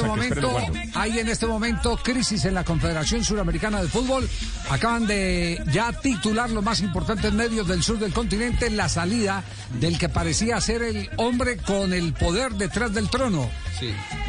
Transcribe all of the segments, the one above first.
este momento, hay en este momento crisis en la Confederación Suramericana de Fútbol. Acaban de ya titular los más importantes medios del sur del continente la salida del que parecía ser el hombre con el poder detrás del trono.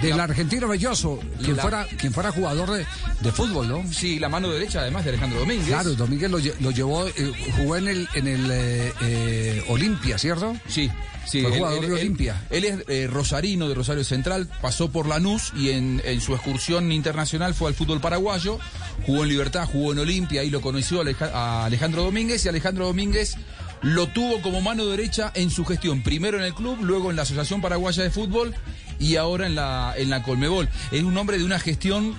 Del argentino Belloso, quien, fuera, quien fuera jugador de, fútbol, ¿no? Sí, la mano derecha además de Alejandro Domínguez. Claro, Domínguez lo, llevó, eh, jugó en el, en el eh, eh, Olimpia, ¿cierto? Sí. Sí, Fue jugador de Olimpia. Él, es rosarino de Rosario Central, pasó por Lanús y en, en, su excursión internacional fue al fútbol paraguayo, jugó en Libertad, jugó en Olimpia, ahí lo conoció a Alejandro Domínguez y Alejandro Domínguez lo tuvo como mano derecha en su gestión, primero en el club, luego en la Asociación Paraguaya de Fútbol y ahora en la, en la Colmebol. Es un hombre de una gestión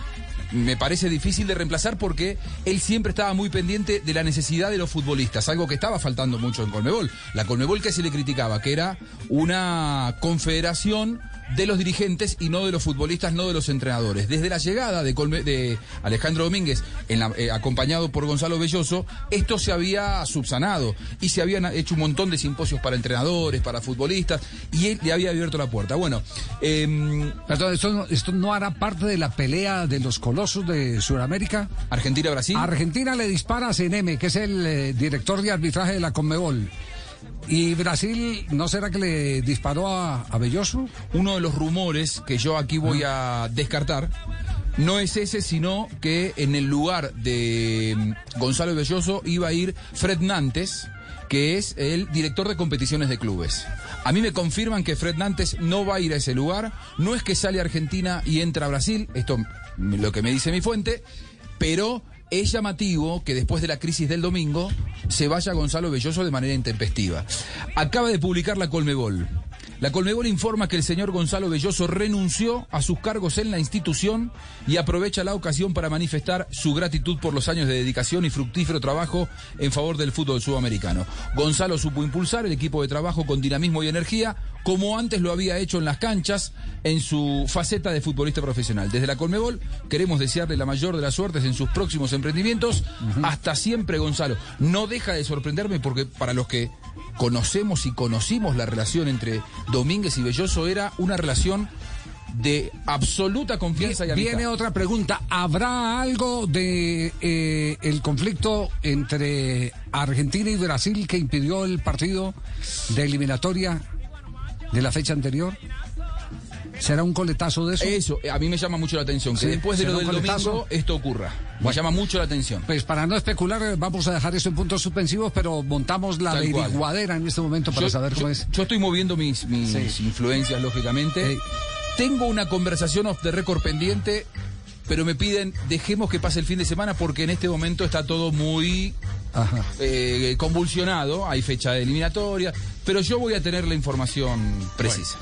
me parece difícil de reemplazar porque él siempre estaba muy pendiente de la necesidad de los futbolistas, algo que estaba faltando mucho en Colmebol. La Colmebol que se le criticaba, que era una confederación de los dirigentes y no de los futbolistas, no de los entrenadores. Desde la llegada de, de Alejandro Domínguez, eh, acompañado por Gonzalo Belloso, esto se había subsanado y se habían hecho un montón de simposios para entrenadores, para futbolistas, y él le había abierto la puerta. Bueno, eh, Perdón, ¿esto, ¿esto no hará parte de la pelea de los colosos de Sudamérica? Argentina-Brasil. Argentina le dispara a CNM, que es el eh, director de arbitraje de la Conmebol. ¿Y Brasil no será que le disparó a, Belloso? Uno de los rumores que yo aquí voy a descartar no es ese, sino que en el lugar de mm, Gonzalo Belloso iba a ir Fred Nantes, que es el director de competiciones de clubes. A mí me confirman que Fred Nantes no va a ir a ese lugar. No es que sale a Argentina y entra a Brasil, esto lo que me dice mi fuente, pero es llamativo que después de la crisis del domingo se vaya Gonzalo Belloso de manera intempestiva. Acaba de publicar la Colmebol. La Colmebol informa que el señor Gonzalo Belloso renunció a sus cargos en la institución y aprovecha la ocasión para manifestar su gratitud por los años de dedicación y fructífero trabajo en favor del fútbol sudamericano. Gonzalo supo impulsar el equipo de trabajo con dinamismo y energía, como antes lo había hecho en las canchas en su faceta de futbolista profesional. Desde la Colmebol queremos desearle la mayor de las suertes en sus próximos emprendimientos. Hasta siempre, Gonzalo. No deja de sorprenderme porque para los que conocemos y conocimos la relación entre Domínguez y Belloso era una relación de absoluta confianza y. Viene otra pregunta. ¿Habrá algo de eh, el conflicto entre Argentina y Brasil que impidió el partido de eliminatoria de la fecha anterior? ¿Será un coletazo de eso? Eso, a mí me llama mucho la atención. Que después de lo del domingo esto ocurra. Me llama mucho la atención. Pues para no especular, vamos a dejar eso en puntos suspensivos, pero montamos la averiguadera en este momento para saber cómo es. Yo estoy moviendo mis, mis influencias, lógicamente. Tengo una conversación off the record pendiente, pero me piden, dejemos que pase el fin de semana porque en este momento está todo muy eh, convulsionado. Hay fecha de eliminatoria, pero yo voy a tener la información precisa.